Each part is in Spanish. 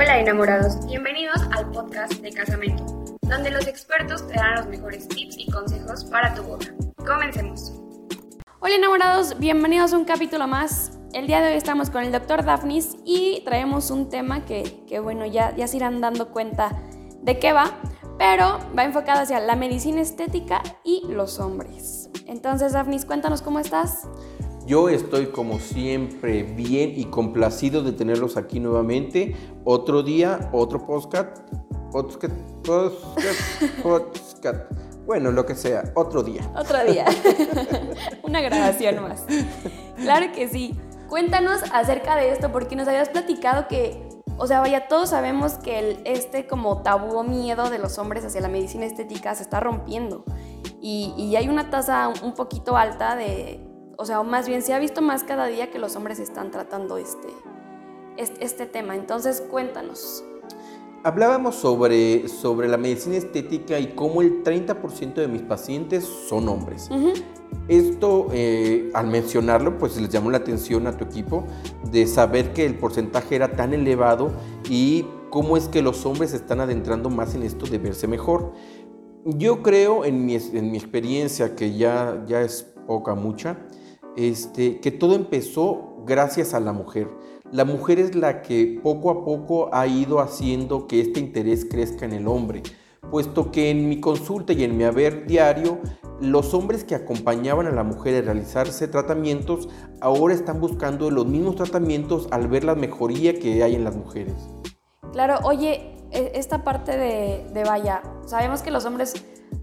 Hola enamorados, bienvenidos al podcast de Casamento, donde los expertos te dan los mejores tips y consejos para tu boda. Comencemos. Hola enamorados, bienvenidos a un capítulo más. El día de hoy estamos con el doctor Daphnis y traemos un tema que, que bueno, ya, ya se irán dando cuenta de qué va, pero va enfocado hacia la medicina estética y los hombres. Entonces, Daphnis, cuéntanos cómo estás. Yo estoy como siempre bien y complacido de tenerlos aquí nuevamente. Otro día, otro podcast. Podcast, podcast, podcast. Bueno, lo que sea, otro día. Otro día. Una grabación más. Claro que sí. Cuéntanos acerca de esto porque nos habías platicado que, o sea, vaya, todos sabemos que el, este como tabú o miedo de los hombres hacia la medicina estética se está rompiendo. Y, y hay una tasa un poquito alta de, o sea, más bien se ha visto más cada día que los hombres están tratando este, este, este tema. Entonces, cuéntanos. Hablábamos sobre, sobre la medicina estética y cómo el 30% de mis pacientes son hombres. Esto, eh, al mencionarlo, pues les llamó la atención a tu equipo de saber que el porcentaje era tan elevado y cómo es que los hombres se están adentrando más en esto de verse mejor. Yo creo, en mi, en mi experiencia, que ya, ya es poca, mucha, este, que todo empezó gracias a la mujer. La mujer es la que poco a poco ha ido haciendo que este interés crezca en el hombre, puesto que en mi consulta y en mi haber diario, los hombres que acompañaban a la mujer a realizarse tratamientos ahora están buscando los mismos tratamientos al ver la mejoría que hay en las mujeres. Claro, oye, e, esta parte de, de vaya, sabemos que los hombres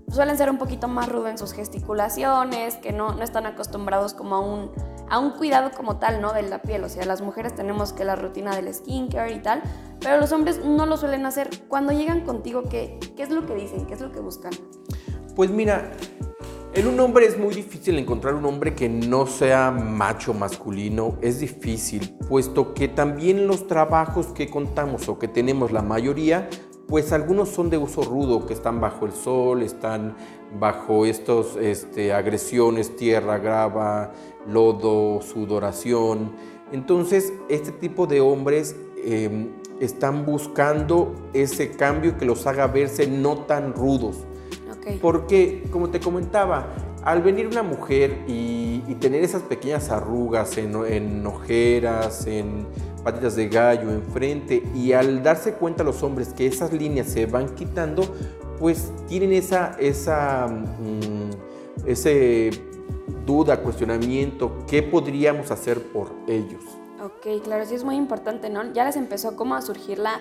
suelen ser un poquito más rudos en sus gesticulaciones, que no, no están acostumbrados como a un, a un cuidado como tal, ¿no? De la piel. O sea, las mujeres tenemos que la rutina del skincare y tal, pero los hombres no lo suelen hacer. Cuando llegan contigo, ¿qué, qué es lo que dicen? ¿Qué es lo que buscan? Pues mira, en un hombre es muy difícil encontrar un hombre que no sea macho masculino, es difícil, puesto que también los trabajos que contamos o que tenemos la mayoría pues algunos son de uso rudo, que están bajo el sol, están bajo estas este, agresiones, tierra, grava, lodo, sudoración. Entonces, este tipo de hombres em, están buscando ese cambio que los haga verse no tan rudos. Porque, como te comentaba, al venir una mujer y, tener esas pequeñas arrugas en, en ojeras, en patitas de gallo enfrente y al darse cuenta los hombres que esas líneas se van quitando, pues tienen esa, esa mm, ese duda, cuestionamiento, ¿qué podríamos hacer por ellos? Ok, claro, sí es muy importante, ¿no? Ya les empezó como a surgir la,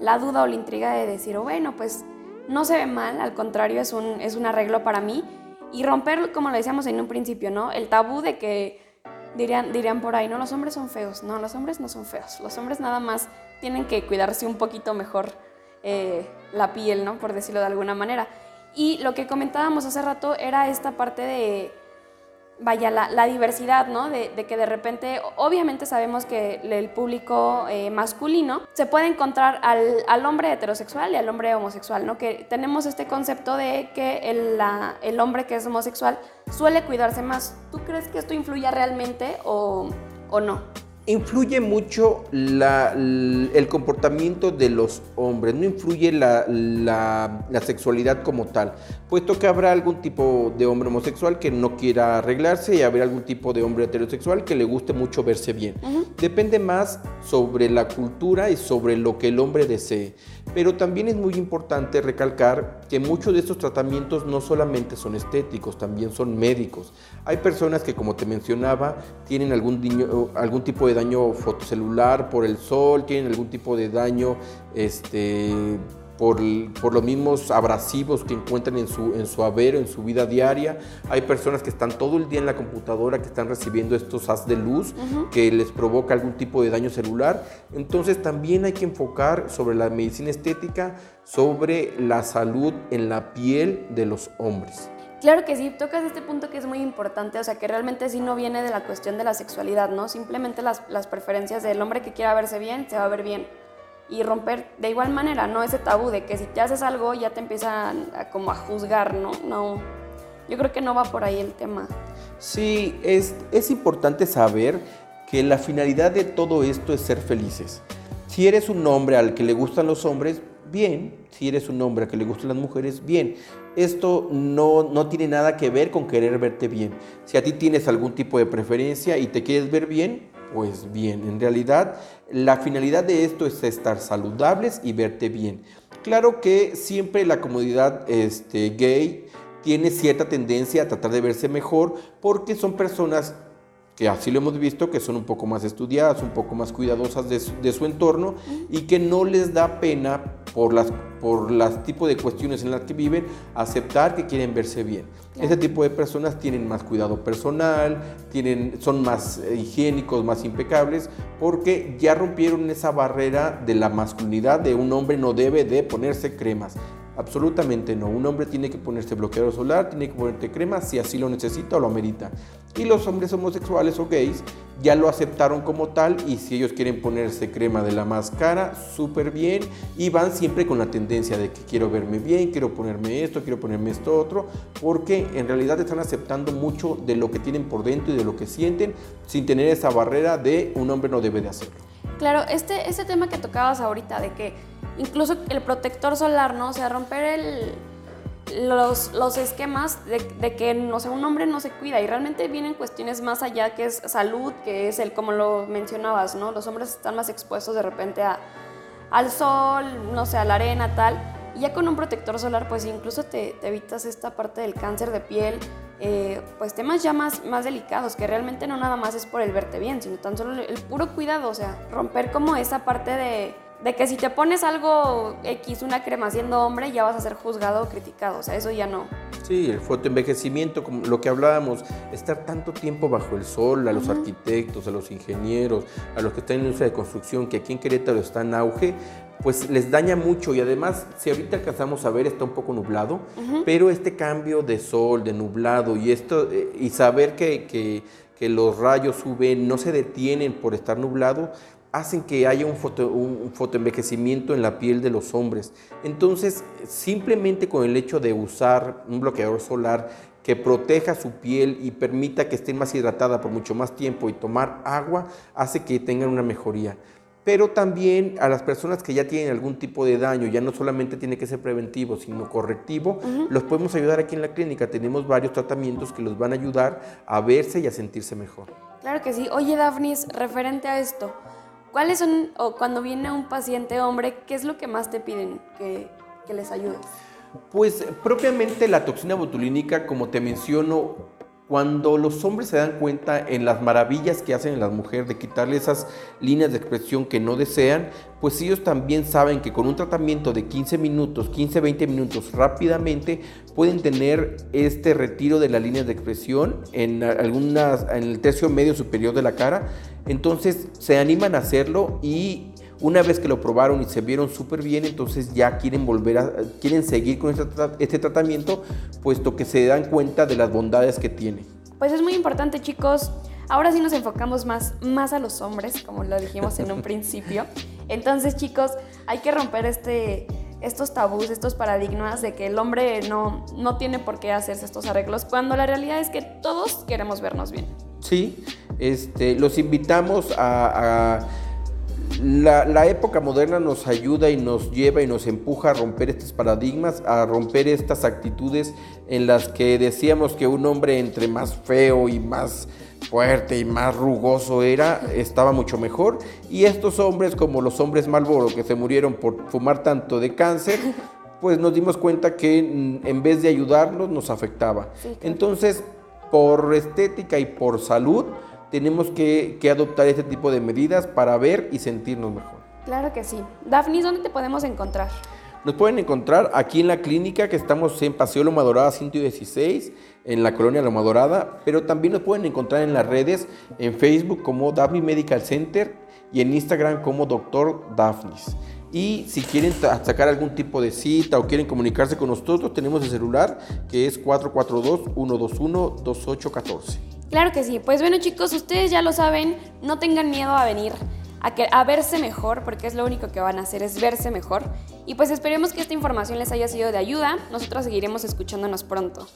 la duda o la intriga de decir, oh, bueno, pues no se ve mal, al contrario, es un, es un arreglo para mí. Y romper, como lo decíamos en un principio, ¿no? El tabú de que dirían, dirían por ahí, no, los hombres son feos. No, los hombres no son feos. Los hombres nada más tienen que cuidarse un poquito mejor eh, la piel, ¿no? Por decirlo de alguna manera. Y lo que comentábamos hace rato era esta parte de vaya, la, diversidad, ¿no? De, que de repente, obviamente sabemos que el público eh, masculino se puede encontrar al, hombre heterosexual y al hombre homosexual, ¿no? Que tenemos este concepto de que el, el hombre que es homosexual suele cuidarse más. ¿Tú crees que esto influye realmente o no? Influye mucho el comportamiento de los hombres, no influye la, sexualidad como tal, puesto que habrá algún tipo de hombre homosexual que no quiera arreglarse y habrá algún tipo de hombre heterosexual que le guste mucho verse bien. Depende más sobre la cultura y sobre lo que el hombre desee. Pero también es muy importante recalcar que muchos de estos tratamientos no solamente son estéticos, también son médicos. Hay personas que, como te mencionaba, tienen algún, algún tipo de daño fotocelular por el sol, tienen algún tipo de daño este, por, los mismos abrasivos que encuentran en su, en su haber, en su vida diaria. Hay personas que están todo el día en la computadora, que están recibiendo estos haz de luz que les provoca algún tipo de daño celular. Entonces también hay que enfocar sobre la medicina estética, sobre la salud en la piel de los hombres. Claro que sí, tocas este punto que es muy importante, o sea, que realmente sí no viene de la cuestión de la sexualidad, ¿no? Simplemente las, las preferencias del hombre que quiera verse bien, se va a ver bien y romper de igual manera, ¿no? Ese tabú de que si te haces algo ya te empiezan a, como a juzgar, ¿no? No, yo creo que no va por ahí el tema. Sí, es, es importante saber que la finalidad de todo esto es ser felices. Si eres un hombre al que le gustan los hombres, bien. Si eres un hombre al que le gustan las mujeres, bien. Esto no, no tiene nada que ver con querer verte bien. Si a ti tienes algún tipo de preferencia y te quieres ver bien, pues bien. En realidad, la finalidad de esto es estar saludables y verte bien. Claro que siempre la comunidad este, gay tiene cierta tendencia a tratar de verse mejor porque son personas que así lo hemos visto, que son un poco más estudiadas, un poco más cuidadosas de su, entorno y que no les da pena por las por las tipos de cuestiones en las que viven, aceptar que quieren verse bien. Ese tipo de personas tienen más cuidado personal, tienen, son más eh, higiénicos, más impecables, porque ya rompieron esa barrera de la masculinidad de un hombre no debe de ponerse cremas. Absolutamente no. Un hombre tiene que ponerse bloqueador solar, tiene que ponerte crema si así lo necesita o lo amerita. Y los hombres homosexuales o gays ya lo aceptaron como tal y si ellos quieren ponerse crema de la máscara, súper bien. Y van siempre con la tendencia de que quiero verme bien, quiero ponerme esto, quiero ponerme esto otro, porque en realidad están aceptando mucho de lo que tienen por dentro y de lo que sienten sin tener esa barrera de un hombre no debe de hacerlo. Claro, este, este tema que tocabas ahorita de que incluso el protector solar, ¿no? O sea, romper el, los, los esquemas de, que no sé, un hombre no se cuida y realmente vienen cuestiones más allá que es salud, que es el, como lo mencionabas, ¿no? Los hombres están más expuestos de repente a, al sol, no sé, a la arena, tal. Y ya con un protector solar, pues incluso te, evitas esta parte del cáncer de piel, eh, pues temas ya más, más delicados, que realmente no nada más es por el verte bien, sino tan solo el puro cuidado, o sea, romper como esa parte de de que si te pones algo X, una crema siendo hombre, ya vas a ser juzgado o criticado. O sea, eso ya no. Sí, el fotoenvejecimiento, como lo que hablábamos, estar tanto tiempo bajo el sol, a los arquitectos, a los ingenieros, a los que están en la industria de construcción, que aquí en Querétaro está en auge, pues les daña mucho y además si ahorita alcanzamos a ver está un poco nublado, pero este cambio de sol, de nublado y esto eh, y saber que, que, que los rayos UV no se detienen por estar nublado, hacen que haya un, foto, un fotoenvejecimiento en la piel de los hombres. Entonces, simplemente con el hecho de usar un bloqueador solar que proteja su piel y permita que esté más hidratada por mucho más tiempo y tomar agua, hace que tengan una mejoría. Pero también a las personas que ya tienen algún tipo de daño, ya no solamente tiene que ser preventivo, sino correctivo, los podemos ayudar aquí en la clínica. Tenemos varios tratamientos que los van a ayudar a verse y a sentirse mejor. Claro que sí. Oye, Daphnis, referente a esto, ¿Cuáles son, o cuando viene un paciente hombre, qué es lo que más te piden que, que les ayudes? Pues propiamente la toxina botulínica, como te menciono, cuando los hombres se dan cuenta en las maravillas que hacen en las mujeres de quitarle esas líneas de expresión que no desean, pues ellos también saben que con un tratamiento de 15 minutos, 15, 20 minutos rápidamente, pueden tener este retiro de las líneas de expresión en, algunas, en el tercio medio superior de la cara. Entonces se animan a hacerlo y una vez que lo probaron y se vieron súper bien, entonces ya quieren volver a, quieren seguir con este, este, tratamiento, puesto que se dan cuenta de las bondades que tiene. Pues es muy importante, chicos. Ahora sí nos enfocamos más, más a los hombres, como lo dijimos en un principio. Entonces, chicos, hay que romper este, estos tabús, estos paradigmas de que el hombre no, no tiene por qué hacerse estos arreglos, cuando la realidad es que todos queremos vernos bien. Sí, este, los invitamos a la, época moderna nos ayuda y nos lleva y nos empuja a romper estos paradigmas, a romper estas actitudes en las que decíamos que un hombre entre más feo y más fuerte y más rugoso era, estaba mucho mejor. Y estos hombres, como los hombres Malboro, que se murieron por fumar tanto de cáncer, pues nos dimos cuenta que en vez de ayudarnos, nos afectaba. Entonces, por estética y por salud, tenemos que, adoptar este tipo de medidas para ver y sentirnos mejor. Claro que sí. Daphne, ¿dónde te podemos encontrar? Nos pueden encontrar aquí en la clínica que estamos en Paseo Loma Dorada 116, en la colonia Loma Dorada, pero también nos pueden encontrar en las redes, en Facebook como Daphne Medical Center y en Instagram como Doctor Daphnis. Y si quieren sacar algún tipo de cita o quieren comunicarse con nosotros, tenemos el celular que es 442-121-2814. Claro que sí. Pues bueno chicos, ustedes ya lo saben, no tengan miedo a venir. A, que, a verse mejor, porque es lo único que van a hacer, es verse mejor. Y pues esperemos que esta información les haya sido de ayuda. Nosotros seguiremos escuchándonos pronto.